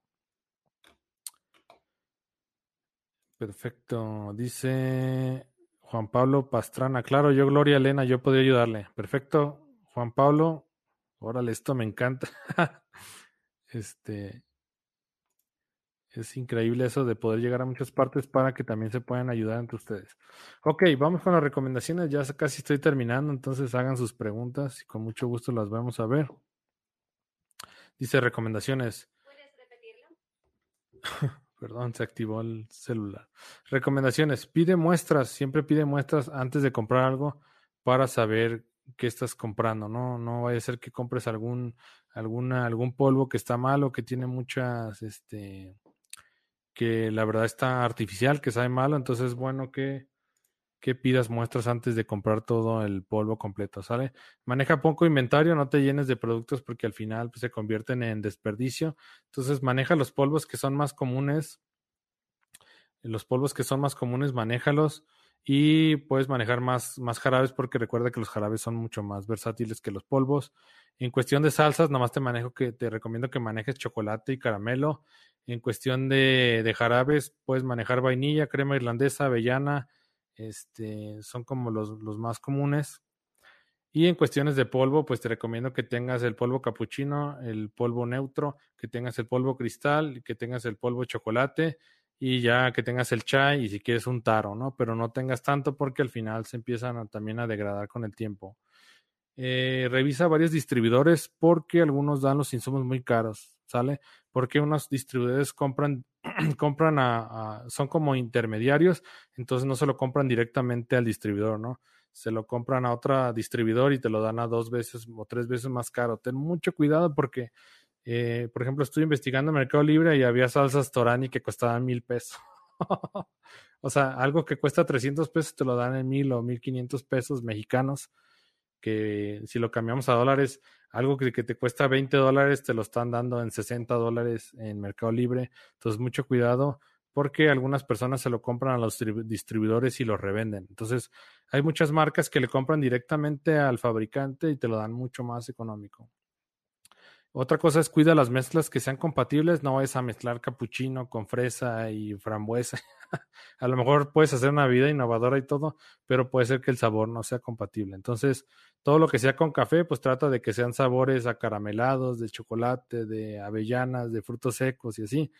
Perfecto. Dice Juan Pablo Pastrana. Claro, yo, Gloria Elena, yo podría ayudarle. Perfecto. Juan Pablo, órale, esto me encanta. este. Es increíble eso de poder llegar a muchas partes para que también se puedan ayudar entre ustedes. Ok, vamos con las recomendaciones. Ya casi estoy terminando, entonces hagan sus preguntas y con mucho gusto las vamos a ver. Dice recomendaciones. ¿Puedes repetirlo? Perdón, se activó el celular. Recomendaciones. Pide muestras. Siempre pide muestras antes de comprar algo para saber qué estás comprando. No, no vaya a ser que compres algún, alguna, algún polvo que está malo, que tiene muchas, este, que la verdad está artificial, que sabe malo. Entonces es bueno que que pidas muestras antes de comprar todo el polvo completo, ¿sale? Maneja poco inventario, no te llenes de productos porque al final pues, se convierten en desperdicio. Entonces maneja los polvos que son más comunes. Los polvos que son más comunes, manéjalos y puedes manejar más, más jarabes porque recuerda que los jarabes son mucho más versátiles que los polvos. En cuestión de salsas, nomás te manejo que te recomiendo que manejes chocolate y caramelo. En cuestión de, jarabes, puedes manejar vainilla, crema irlandesa, avellana, este, son como los, los más comunes. Y en cuestiones de polvo, pues te recomiendo que tengas el polvo capuchino, el polvo neutro, que tengas el polvo cristal, que tengas el polvo chocolate y ya que tengas el chai y si quieres un taro, ¿no? Pero no tengas tanto porque al final se empiezan también a degradar con el tiempo. Eh, revisa varios distribuidores porque algunos dan los insumos muy caros, ¿sale? Porque unos distribuidores compran compran a, son como intermediarios, entonces no se lo compran directamente al distribuidor, ¿no? Se lo compran a otro distribuidor y te lo dan a dos veces o tres veces más caro. Ten mucho cuidado porque, eh, por ejemplo, estoy investigando Mercado Libre y había salsas Torani que costaban mil pesos. o sea, algo que cuesta 300 pesos te lo dan en mil o mil quinientos pesos mexicanos, que si lo cambiamos a dólares algo que, te cuesta 20 dólares te lo están dando en 60 dólares en Mercado Libre. Entonces, mucho cuidado porque algunas personas se lo compran a los distribuidores y lo revenden. Entonces, hay muchas marcas que le compran directamente al fabricante y te lo dan mucho más económico. Otra cosa es cuida las mezclas que sean compatibles, no vayas a mezclar capuchino con fresa y frambuesa. a lo mejor puedes hacer una vida innovadora y todo, pero puede ser que el sabor no sea compatible. Entonces, todo lo que sea con café, pues trata de que sean sabores acaramelados, de chocolate, de avellanas, de frutos secos y así.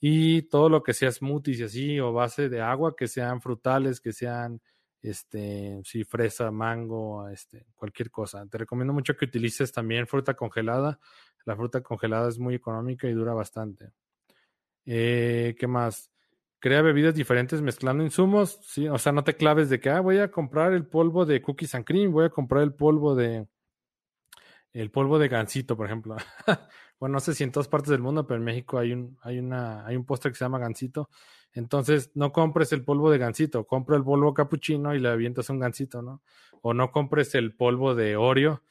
Y todo lo que sea smoothies y así, o base de agua, que sean frutales, que sean, este, sí, fresa, mango, este, cualquier cosa. Te recomiendo mucho que utilices también fruta congelada. La fruta congelada es muy económica y dura bastante. Eh, ¿Qué más? crea bebidas diferentes mezclando insumos, sí, o sea, no te claves de que, ah, voy a comprar el polvo de cookies and cream, voy a comprar el polvo de, el polvo de gansito, por ejemplo. bueno, no sé si en todas partes del mundo, pero en México hay un, hay una, hay un postre que se llama gansito. Entonces, no compres el polvo de gansito, compra el polvo capuchino y le avientas un gansito, ¿no? O no compres el polvo de Oreo,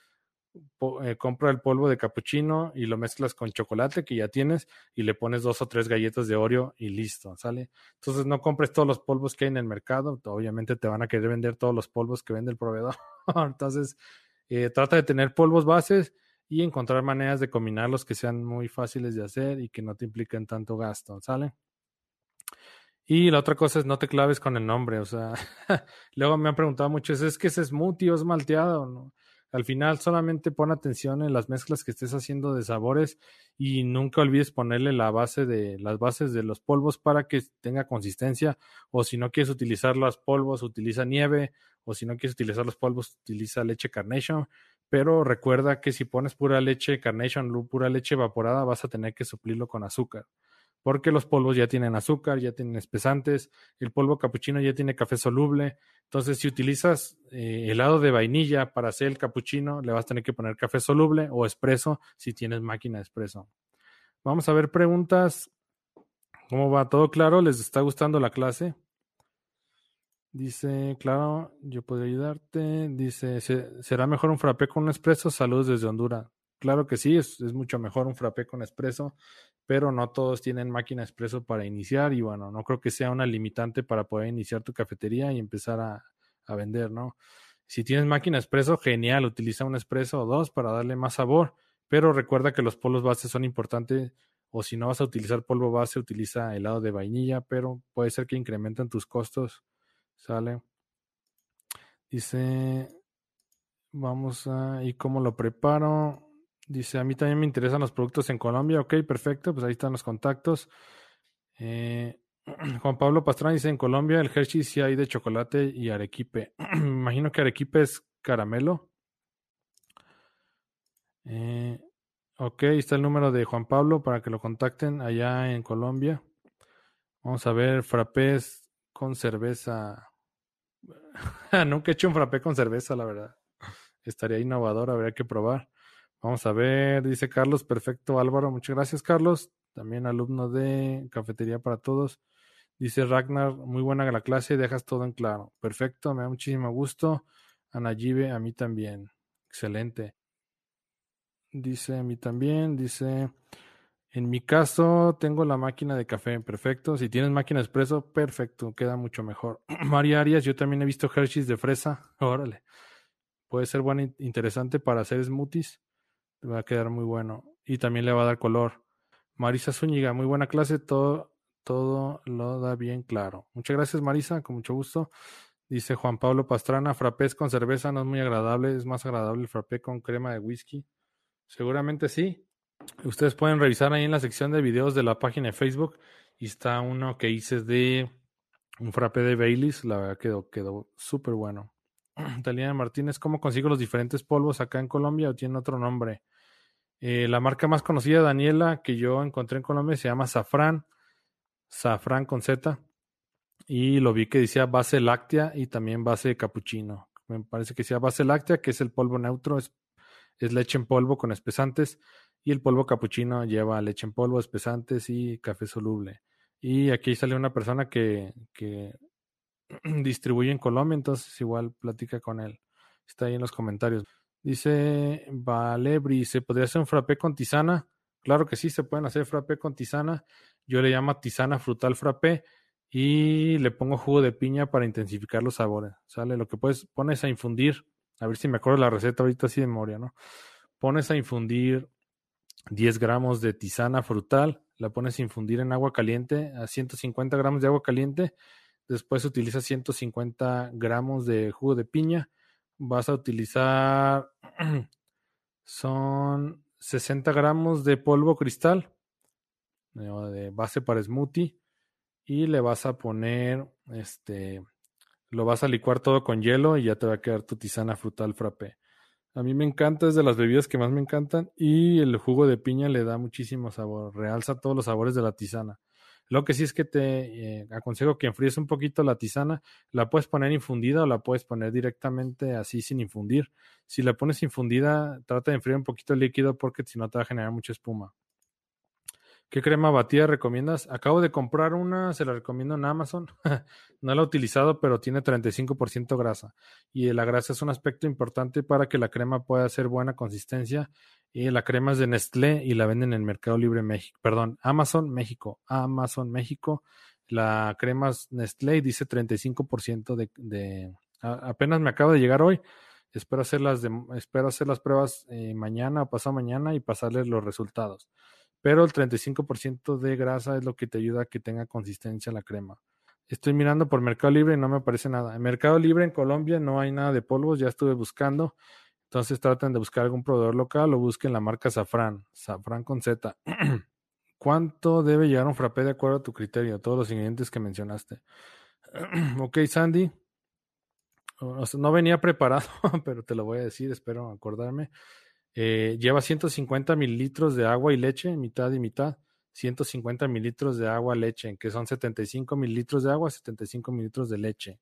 eh, compra el polvo de capuchino y lo mezclas con chocolate que ya tienes y le pones dos o tres galletas de Oreo y listo, ¿sale? Entonces no compres todos los polvos que hay en el mercado, obviamente te van a querer vender todos los polvos que vende el proveedor. Entonces, eh, trata de tener polvos bases y encontrar maneras de combinarlos que sean muy fáciles de hacer y que no te impliquen tanto gasto, ¿sale? Y la otra cosa es no te claves con el nombre, o sea, luego me han preguntado mucho, ¿es que ese smoothie o es malteado? ¿no? Al final solamente pon atención en las mezclas que estés haciendo de sabores y nunca olvides ponerle la base de las bases de los polvos para que tenga consistencia o si no quieres utilizar los polvos utiliza nieve o si no quieres utilizar los polvos utiliza leche carnation, pero recuerda que si pones pura leche carnation, pura leche evaporada vas a tener que suplirlo con azúcar porque los polvos ya tienen azúcar, ya tienen espesantes, el polvo capuchino ya tiene café soluble. Entonces, si utilizas eh, helado de vainilla para hacer el capuchino, le vas a tener que poner café soluble o espresso si tienes máquina de espresso. Vamos a ver preguntas. ¿Cómo va? ¿Todo claro? ¿Les está gustando la clase? Dice, claro, yo podría ayudarte. Dice, ¿será mejor un frappé con un espresso? Saludos desde Honduras. Claro que sí, es, mucho mejor un frappé con espresso, pero no todos tienen máquina espresso para iniciar y bueno, no creo que sea una limitante para poder iniciar tu cafetería y empezar a, vender, ¿no? Si tienes máquina espresso, genial, utiliza un espresso o dos para darle más sabor, pero recuerda que los polvos bases son importantes o si no vas a utilizar polvo base, utiliza helado de vainilla, pero puede ser que incrementen tus costos, ¿sale? Dice, vamos a, ¿y cómo lo preparo? Dice, a mí también me interesan los productos en Colombia. Ok, perfecto, pues ahí están los contactos. Eh, Juan Pablo Pastrana dice, en Colombia el Hershey sí hay de chocolate y arequipe. Imagino que arequipe es caramelo. Eh, ok, está el número de Juan Pablo para que lo contacten allá en Colombia. Vamos a ver, frappés con cerveza. Nunca he hecho un frappé con cerveza, la verdad. Estaría innovador, habría que probar. Vamos a ver, dice Carlos, perfecto Álvaro, muchas gracias Carlos, también alumno de Cafetería para Todos. Dice Ragnar, muy buena la clase, dejas todo en claro. Perfecto, me da muchísimo gusto. Anayibe, a mí también. Excelente. Dice a mí también, dice, en mi caso tengo la máquina de café, perfecto. Si tienes máquina expreso, perfecto, queda mucho mejor. María Arias, yo también he visto Hershey's de fresa, órale. Puede ser bueno, interesante para hacer smoothies. Va a quedar muy bueno. Y también le va a dar color. Marisa Zúñiga, muy buena clase, todo todo lo da bien claro. Muchas gracias, Marisa, con mucho gusto. Dice Juan Pablo Pastrana, frappés con cerveza no es muy agradable, es más agradable el frappé con crema de whisky. Seguramente sí. Ustedes pueden revisar ahí en la sección de videos de la página de Facebook y está uno que hice de un frappé de Baileys, la verdad quedó, quedó súper bueno. Taliana Martínez, ¿cómo consigo los diferentes polvos acá en Colombia o tiene otro nombre? Eh, la marca más conocida, Daniela, que yo encontré en Colombia se llama Safran Safran con Z. Y lo vi que decía base láctea y también base capuchino. Me parece que decía base láctea, que es el polvo neutro, es, es leche en polvo con espesantes. Y el polvo capuchino lleva leche en polvo, espesantes y café soluble. Y aquí sale una persona que, que distribuye en Colombia, entonces igual platica con él. Está ahí en los comentarios. Dice Valebri, ¿se podría hacer un frappé con tisana? Claro que sí, se pueden hacer frappé con tisana. Yo le llamo tisana frutal frappé y le pongo jugo de piña para intensificar los sabores. ¿Sale? Lo que puedes, pones a infundir, a ver si me acuerdo la receta ahorita así de memoria, ¿no? Pones a infundir 10 gramos de tisana frutal, la pones a infundir en agua caliente a 150 gramos de agua caliente, después utilizas 150 gramos de jugo de piña, vas a utilizar, son 60 gramos de polvo cristal de base para smoothie y le vas a poner este lo vas a licuar todo con hielo y ya te va a quedar tu tisana frutal frappé. A mí me encanta, es de las bebidas que más me encantan y el jugo de piña le da muchísimo sabor, realza todos los sabores de la tisana. Lo que sí es que te eh, aconsejo que enfríes un poquito la tisana, la puedes poner infundida o la puedes poner directamente así sin infundir. Si la pones infundida, trata de enfriar un poquito el líquido porque si no te va a generar mucha espuma. ¿Qué crema batida recomiendas? Acabo de comprar una, se la recomiendo en Amazon. no la he utilizado, pero tiene 35% grasa. Y la grasa es un aspecto importante para que la crema pueda hacer buena consistencia. Y la crema es de Nestlé y la venden en Mercado Libre México. Perdón, Amazon México. Amazon México. La crema es Nestlé y dice 35% de, de apenas me acaba de llegar hoy. Espero hacer las, de, espero hacer las pruebas eh, mañana o pasado mañana y pasarles los resultados pero el 35% de grasa es lo que te ayuda a que tenga consistencia la crema. Estoy mirando por Mercado Libre y no me aparece nada. En Mercado Libre en Colombia no hay nada de polvos, ya estuve buscando. Entonces traten de buscar algún proveedor local o busquen la marca Safran, Safran con Z. ¿Cuánto debe llegar un frappé de acuerdo a tu criterio? Todos los ingredientes que mencionaste. ok, Sandy. No venía preparado, pero te lo voy a decir, espero acordarme. Eh, lleva 150 mililitros de agua y leche, mitad y mitad. 150 mililitros de agua, leche, que son 75 mililitros de agua, 75 mililitros de leche.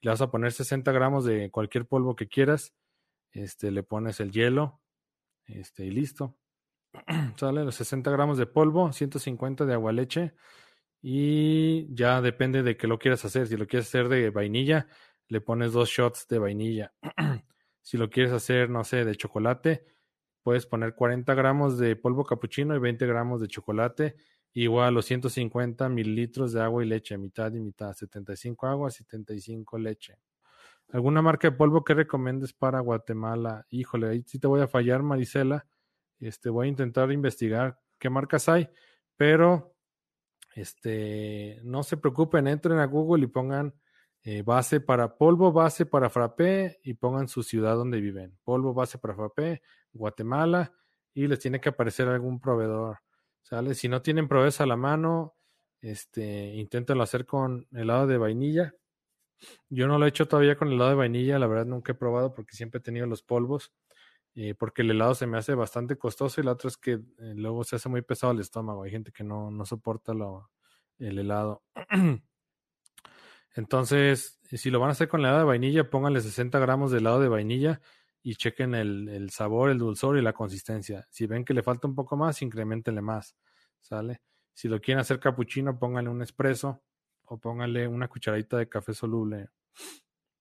Le vas a poner 60 gramos de cualquier polvo que quieras. Este, le pones el hielo. Este, y listo. Sale los 60 gramos de polvo, 150 de agua, leche. Y ya depende de qué lo quieras hacer. Si lo quieres hacer de vainilla, le pones dos shots de vainilla. si lo quieres hacer, no sé, de chocolate, puedes poner 40 gramos de polvo capuchino y 20 gramos de chocolate, igual los 150 mililitros de agua y leche, mitad y mitad, 75 agua, 75 leche. ¿Alguna marca de polvo que recomiendes para Guatemala? Híjole, ahí sí te voy a fallar, Marisela. Este, voy a intentar investigar qué marcas hay, pero este, no se preocupen, entren a Google y pongan eh, base para polvo, base para frappé y pongan su ciudad donde viven. Polvo, base para frappé, Guatemala y les tiene que aparecer algún proveedor. ¿Sale? Si no tienen proveedores a la mano, este, inténtenlo hacer con helado de vainilla. Yo no lo he hecho todavía con helado de vainilla, la verdad nunca he probado porque siempre he tenido los polvos, eh, porque el helado se me hace bastante costoso y la otra es que eh, luego se hace muy pesado el estómago. Hay gente que no, no soporta lo, el helado. Entonces, si lo van a hacer con helado de vainilla, pónganle 60 gramos de helado de vainilla y chequen el, el, sabor, el dulzor y la consistencia. Si ven que le falta un poco más, incrementenle más. ¿Sale? Si lo quieren hacer capuchino, pónganle un espresso o pónganle una cucharadita de café soluble.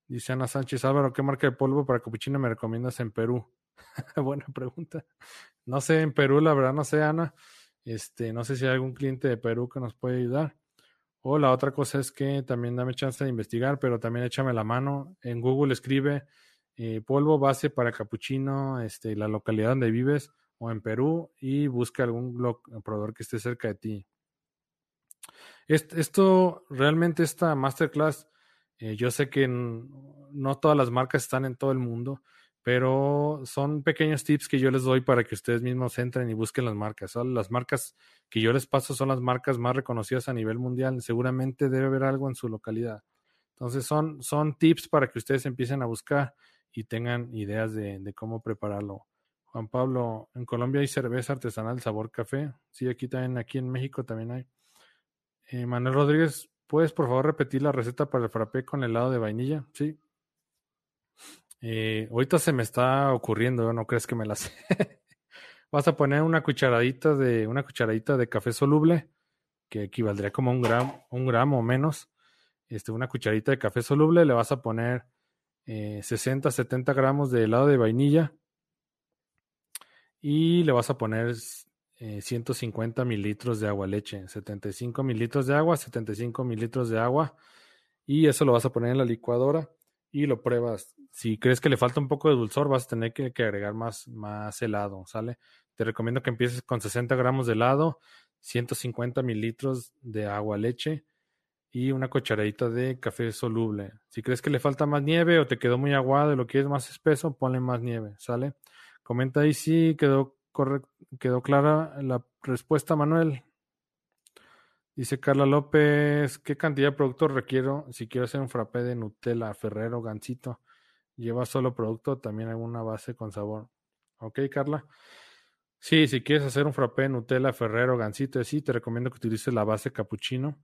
Dice Ana Sánchez Álvaro, ¿qué marca de polvo para capuchino me recomiendas en Perú? Buena pregunta. No sé, en Perú, la verdad, no sé, Ana. Este, no sé si hay algún cliente de Perú que nos puede ayudar. O la otra cosa es que también dame chance de investigar, pero también échame la mano. En Google escribe eh, polvo base para capuchino, este, la localidad donde vives o en Perú y busca algún proveedor que esté cerca de ti. Esto, realmente, esta masterclass, eh, yo sé que no todas las marcas están en todo el mundo, pero son pequeños tips que yo les doy para que ustedes mismos entren y busquen las marcas. Las marcas que yo les paso son las marcas más reconocidas a nivel mundial. Seguramente debe haber algo en su localidad. Entonces son, son tips para que ustedes empiecen a buscar y tengan ideas de, de cómo prepararlo. Juan Pablo, en Colombia hay cerveza artesanal sabor café. Sí, aquí también, aquí en México también hay. Eh, Manuel Rodríguez, ¿puedes por favor repetir la receta para el frappé con helado de vainilla? Sí. Eh, ahorita se me está ocurriendo, no crees que me la sé. Vas a poner una cucharadita de una cucharadita de café soluble, que equivaldría como un gramo, un gramo o menos. Este, una cucharadita de café soluble, le vas a poner eh, 60, 70 gramos de helado de vainilla y le vas a poner 150 eh, mililitros de agua leche, 75 mililitros de agua, 75 mililitros de agua y eso lo vas a poner en la licuadora y lo pruebas. Si crees que le falta un poco de dulzor, vas a tener que, agregar más, más helado, ¿sale? Te recomiendo que empieces con 60 gramos de helado, 150 mililitros de agua leche y una cucharadita de café soluble. Si crees que le falta más nieve o te quedó muy aguado y lo quieres más espeso, ponle más nieve, ¿sale? Comenta ahí si quedó quedó clara la respuesta, Manuel. Dice Carla López, ¿qué cantidad de productos requiero si quiero hacer un frappé de Nutella, Ferrero, Gansito? ¿Lleva solo producto también alguna base con sabor? Ok, Carla. Sí, si quieres hacer un frappé de Nutella, Ferrero, Gansito, sí, te recomiendo que utilices la base cappuccino.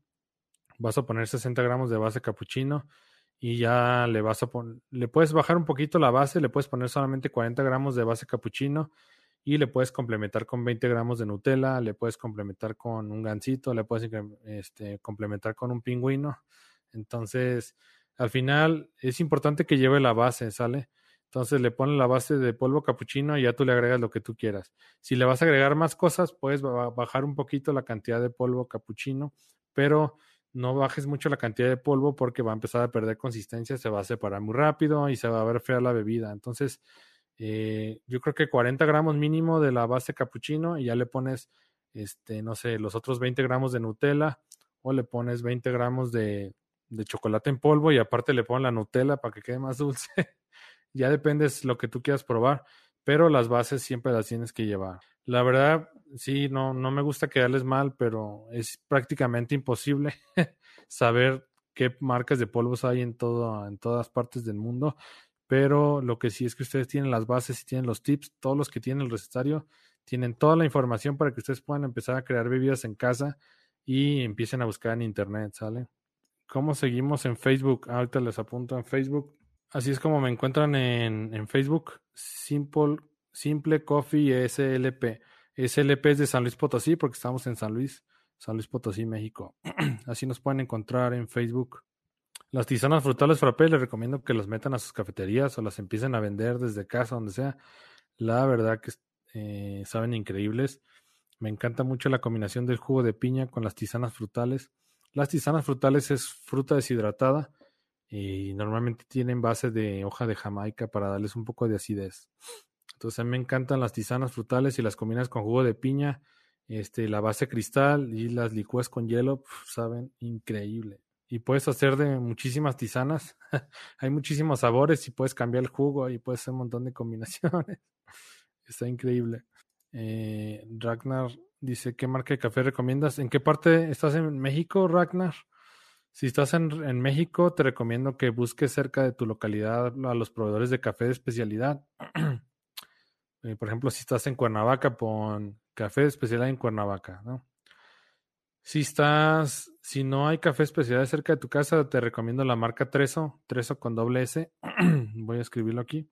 Vas a poner 60 gramos de base cappuccino y ya le vas a poner, le puedes bajar un poquito la base, le puedes poner solamente 40 gramos de base cappuccino y le puedes complementar con 20 gramos de Nutella, le puedes complementar con un gansito, le puedes este, complementar con un pingüino. Entonces, al final es importante que lleve la base, ¿sale? Entonces le pones la base de polvo capuchino y ya tú le agregas lo que tú quieras. Si le vas a agregar más cosas, puedes bajar un poquito la cantidad de polvo capuchino, pero no bajes mucho la cantidad de polvo porque va a empezar a perder consistencia, se va a separar muy rápido y se va a ver fea la bebida. Entonces, eh, yo creo que 40 gramos mínimo de la base cappuccino y ya le pones, este, no sé, los otros 20 gramos de Nutella o le pones 20 gramos de, de chocolate en polvo y aparte le pones la Nutella para que quede más dulce. ya depende de lo que tú quieras probar, pero las bases siempre las tienes que llevar. La verdad, sí, no, no me gusta quedarles mal, pero es prácticamente imposible saber qué marcas de polvos hay en todo, en todas partes del mundo pero lo que sí es que ustedes tienen las bases y tienen los tips, todos los que tienen el recetario, tienen toda la información para que ustedes puedan empezar a crear bebidas en casa y empiecen a buscar en internet, ¿sale? ¿Cómo seguimos en Facebook? Ahorita les apunto en Facebook. Así es como me encuentran en, en Facebook, Simple, Simple Coffee SLP. SLP es de San Luis Potosí porque estamos en San Luis, San Luis Potosí, México. Así nos pueden encontrar en Facebook. Las tisanas frutales frappé les recomiendo que las metan a sus cafeterías o las empiecen a vender desde casa, donde sea. La verdad que eh, saben increíbles. Me encanta mucho la combinación del jugo de piña con las tisanas frutales. Las tisanas frutales es fruta deshidratada y normalmente tienen base de hoja de jamaica para darles un poco de acidez. Entonces a mí me encantan las tisanas frutales y las combinas con jugo de piña, este, la base cristal y las licúas con hielo, saben increíble. Y puedes hacer de muchísimas tisanas. Hay muchísimos sabores y puedes cambiar el jugo y puedes hacer un montón de combinaciones. Está increíble. Eh, Ragnar dice, ¿qué marca de café recomiendas? ¿En qué parte estás en México, Ragnar? Si estás en, en, México, te recomiendo que busques cerca de tu localidad a los proveedores de café de especialidad. Eh, por ejemplo, si estás en Cuernavaca, pon café de especialidad en Cuernavaca, ¿no? Si estás, si no hay café especial cerca de tu casa, te recomiendo la marca Treso, Treso con doble S. Voy a escribirlo aquí.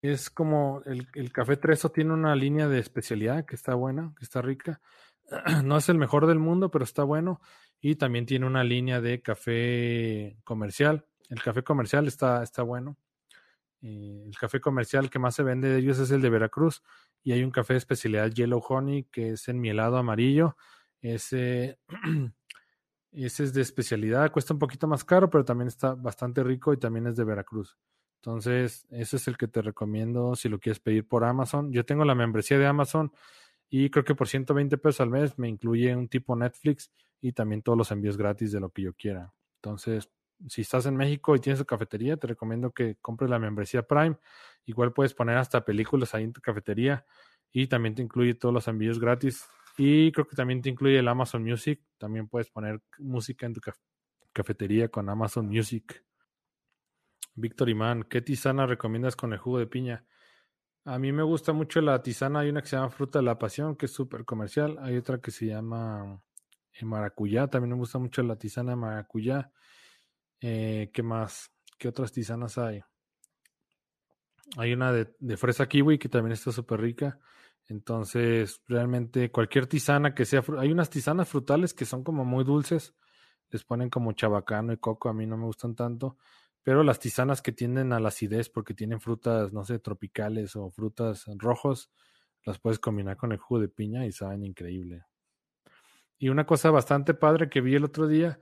Es como el, el, café Treso tiene una línea de especialidad que está buena, que está rica. No es el mejor del mundo, pero está bueno. Y también tiene una línea de café comercial. El café comercial está, está bueno. Eh, el café comercial que más se vende de ellos es el de Veracruz y hay un café de especialidad Yellow Honey que es en mielado amarillo. Ese, ese es de especialidad, cuesta un poquito más caro, pero también está bastante rico y también es de Veracruz. Entonces, ese es el que te recomiendo si lo quieres pedir por Amazon. Yo tengo la membresía de Amazon y creo que por 120 pesos al mes me incluye un tipo Netflix y también todos los envíos gratis de lo que yo quiera. Entonces, si estás en México y tienes tu cafetería, te recomiendo que compres la membresía Prime. Igual puedes poner hasta películas ahí en tu cafetería y también te incluye todos los envíos gratis. Y creo que también te incluye el Amazon Music. También puedes poner música en tu cafetería con Amazon Music. Víctor Imán, ¿qué tisana recomiendas con el jugo de piña? A mí me gusta mucho la tisana. Hay una que se llama Fruta de la Pasión, que es súper comercial. Hay otra que se llama eh, Maracuyá. También me gusta mucho la tisana de Maracuyá. Eh, ¿Qué más? ¿Qué otras tisanas hay? Hay una de, fresa kiwi que también está súper rica. Entonces, realmente cualquier tisana que sea... Hay unas tisanas frutales que son como muy dulces. Les ponen como chabacano y coco. A mí no me gustan tanto. Pero las tisanas que tienden a la acidez porque tienen frutas, no sé, tropicales o frutas rojos, las puedes combinar con el jugo de piña y saben increíble. Y una cosa bastante padre que vi el otro día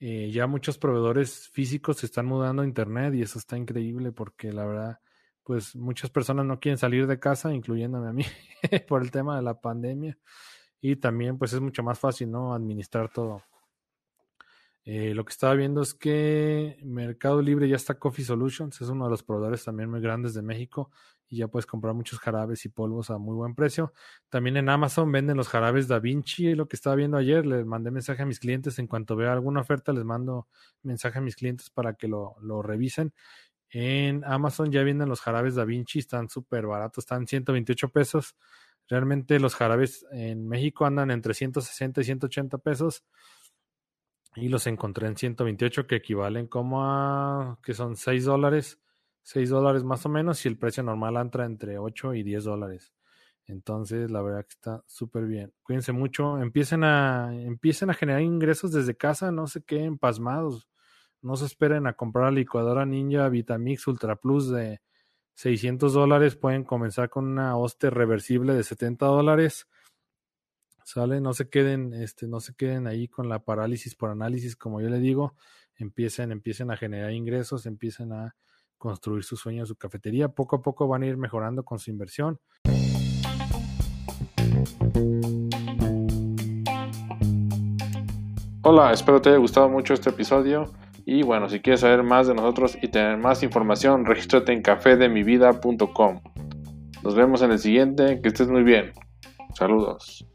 eh, ya muchos proveedores físicos se están mudando a Internet y eso está increíble porque la verdad, pues muchas personas no quieren salir de casa, incluyéndome a mí, por el tema de la pandemia. Y también pues es mucho más fácil, ¿no? Administrar todo. Eh, lo que estaba viendo es que Mercado Libre ya está Coffee Solutions, es uno de los proveedores también muy grandes de México y ya puedes comprar muchos jarabes y polvos a muy buen precio. También en Amazon venden los jarabes Da Vinci, lo que estaba viendo ayer, les mandé mensaje a mis clientes, en cuanto vea alguna oferta les mando mensaje a mis clientes para que lo, lo revisen. En Amazon ya vienen los jarabes Da Vinci, están súper baratos, están 128 pesos. Realmente los jarabes en México andan entre 160 y 180 pesos y los encontré en 128 que equivalen como a que son 6 dólares 6 dólares más o menos y el precio normal entra entre 8 y 10 dólares. Entonces, la verdad que está súper bien. Cuídense mucho, empiecen a, empiecen a generar ingresos desde casa, no se queden pasmados. No se esperen a comprar la licuadora Ninja Vitamix Ultra Plus de 600 dólares. Pueden comenzar con una hoste reversible de 70 dólares. Sale, no se queden, este, no se queden ahí con la parálisis por análisis, como yo le digo. Empiecen, empiecen a generar ingresos, empiecen a construir su sueño, su cafetería. Poco a poco van a ir mejorando con su inversión. Hola, espero te haya gustado mucho este episodio. Y bueno, si quieres saber más de nosotros y tener más información, regístrate en cafedemivida.com. Nos vemos en el siguiente, que estés muy bien. Saludos.